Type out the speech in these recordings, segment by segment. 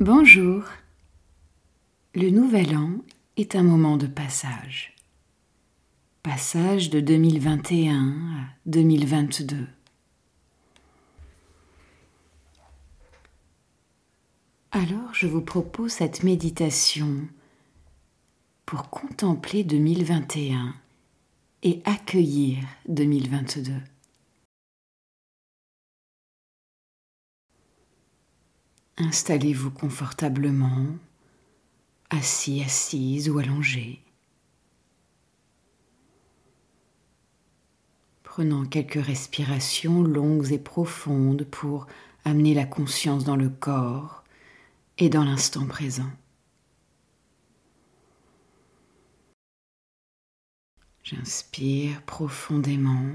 Bonjour. Le nouvel an est un moment de passage. Passage de 2021 à 2022. Alors je vous propose cette méditation pour contempler 2021 et accueillir 2022. Installez-vous confortablement, assis, assise ou allongé. Prenant quelques respirations longues et profondes pour amener la conscience dans le corps et dans l'instant présent. J'inspire profondément,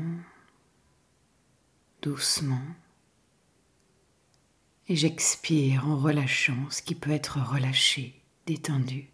doucement, et j'expire en relâchant ce qui peut être relâché, détendu.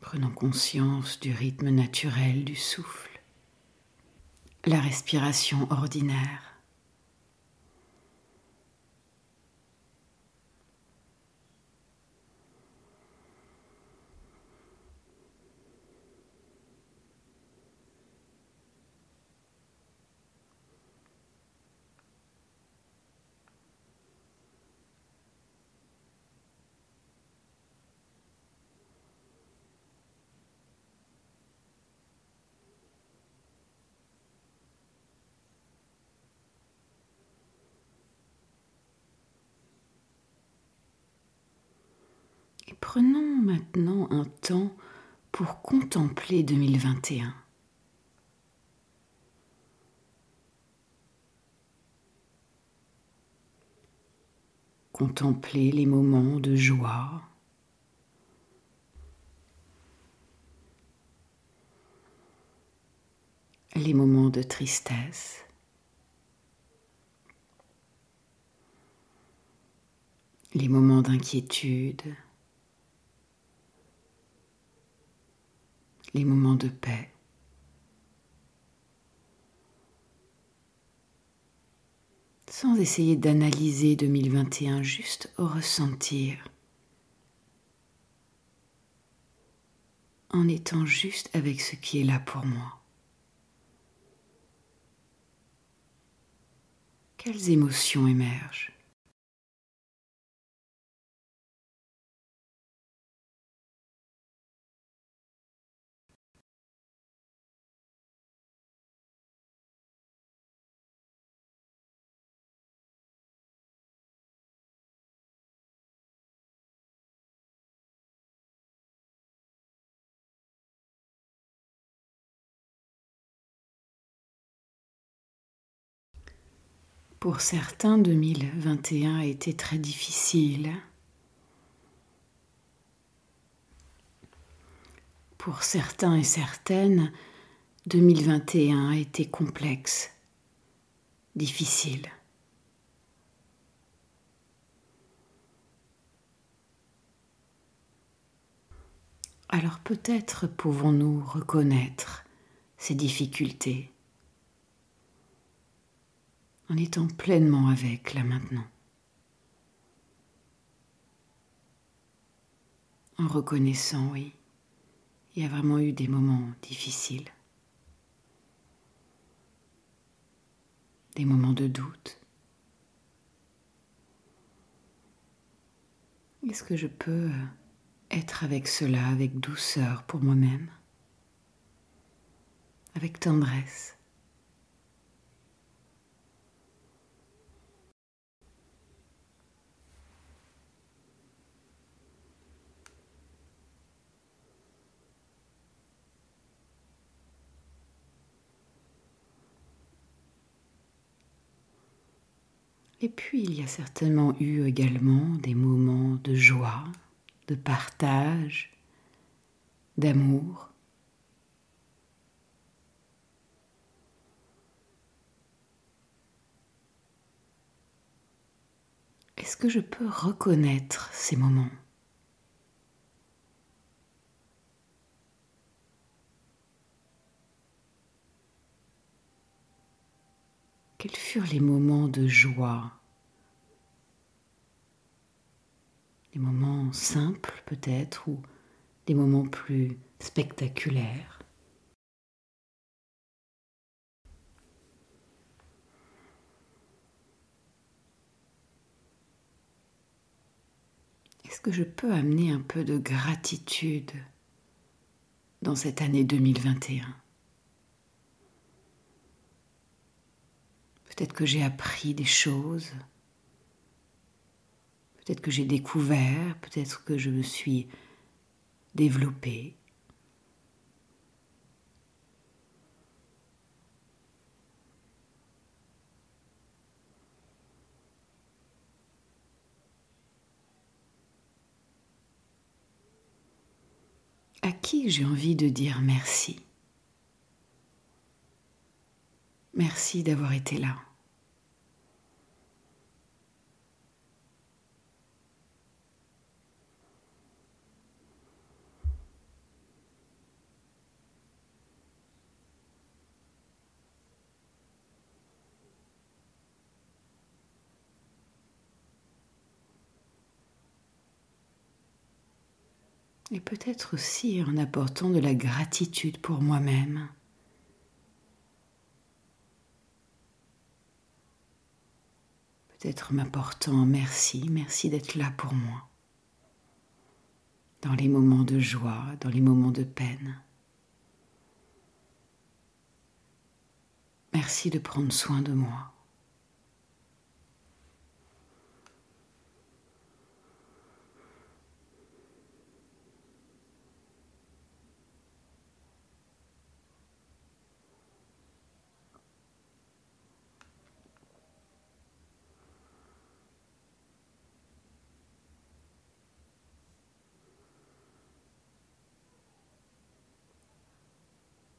Prenons conscience du rythme naturel du souffle, la respiration ordinaire. Prenons maintenant un temps pour contempler 2021. Contempler les moments de joie, les moments de tristesse, les moments d'inquiétude. Les moments de paix. Sans essayer d'analyser 2021, juste au ressentir. En étant juste avec ce qui est là pour moi. Quelles émotions émergent Pour certains, 2021 a été très difficile. Pour certains et certaines, 2021 a été complexe, difficile. Alors peut-être pouvons-nous reconnaître ces difficultés en étant pleinement avec là maintenant. En reconnaissant, oui, il y a vraiment eu des moments difficiles, des moments de doute. Est-ce que je peux être avec cela avec douceur pour moi-même, avec tendresse Et puis il y a certainement eu également des moments de joie, de partage, d'amour. Est-ce que je peux reconnaître ces moments? Quels furent les moments de joie? Des moments simples peut-être ou des moments plus spectaculaires? Est-ce que je peux amener un peu de gratitude dans cette année 2021 Peut-être que j'ai appris des choses, peut-être que j'ai découvert, peut-être que je me suis développée. À qui j'ai envie de dire merci? Merci d'avoir été là. Et peut-être aussi en apportant de la gratitude pour moi-même. Peut-être m'apportant merci, merci d'être là pour moi. Dans les moments de joie, dans les moments de peine. Merci de prendre soin de moi.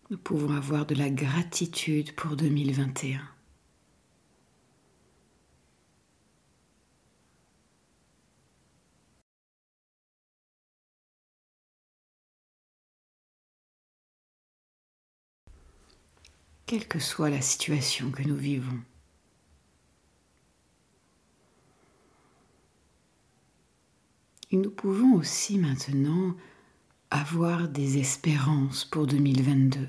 Nous pouvons avoir de la gratitude pour 2021. Quelle que soit la situation que nous vivons. Et nous pouvons aussi maintenant avoir des espérances pour 2022.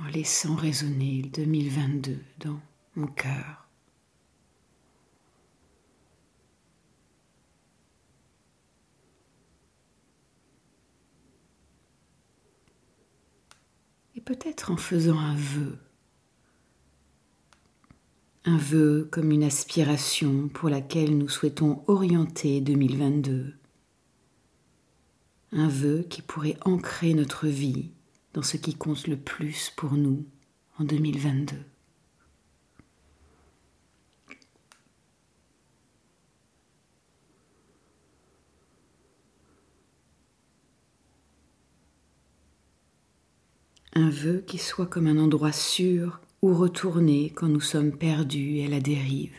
en laissant résonner le 2022 dans mon cœur. Et peut-être en faisant un vœu, un vœu comme une aspiration pour laquelle nous souhaitons orienter 2022, un vœu qui pourrait ancrer notre vie dans ce qui compte le plus pour nous en 2022. Un vœu qui soit comme un endroit sûr où retourner quand nous sommes perdus à la dérive.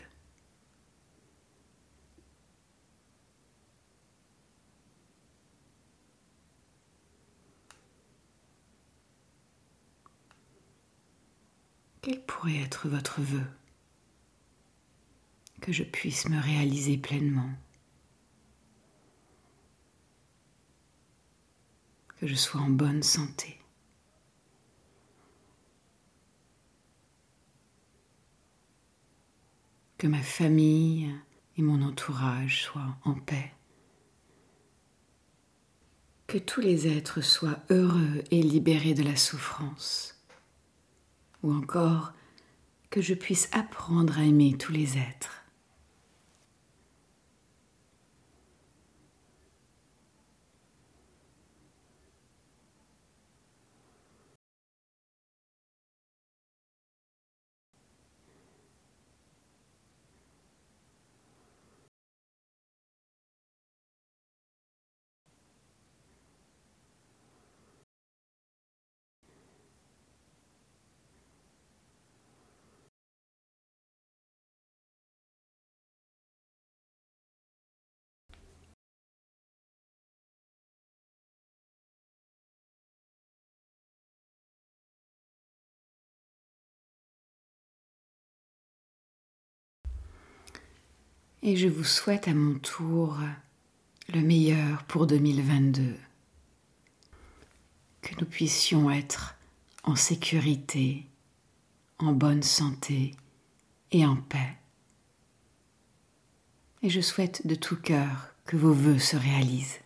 Quel pourrait être votre vœu Que je puisse me réaliser pleinement? Que je sois en bonne santé. Que ma famille et mon entourage soient en paix. Que tous les êtres soient heureux et libérés de la souffrance ou encore que je puisse apprendre à aimer tous les êtres. Et je vous souhaite à mon tour le meilleur pour 2022. Que nous puissions être en sécurité, en bonne santé et en paix. Et je souhaite de tout cœur que vos voeux se réalisent.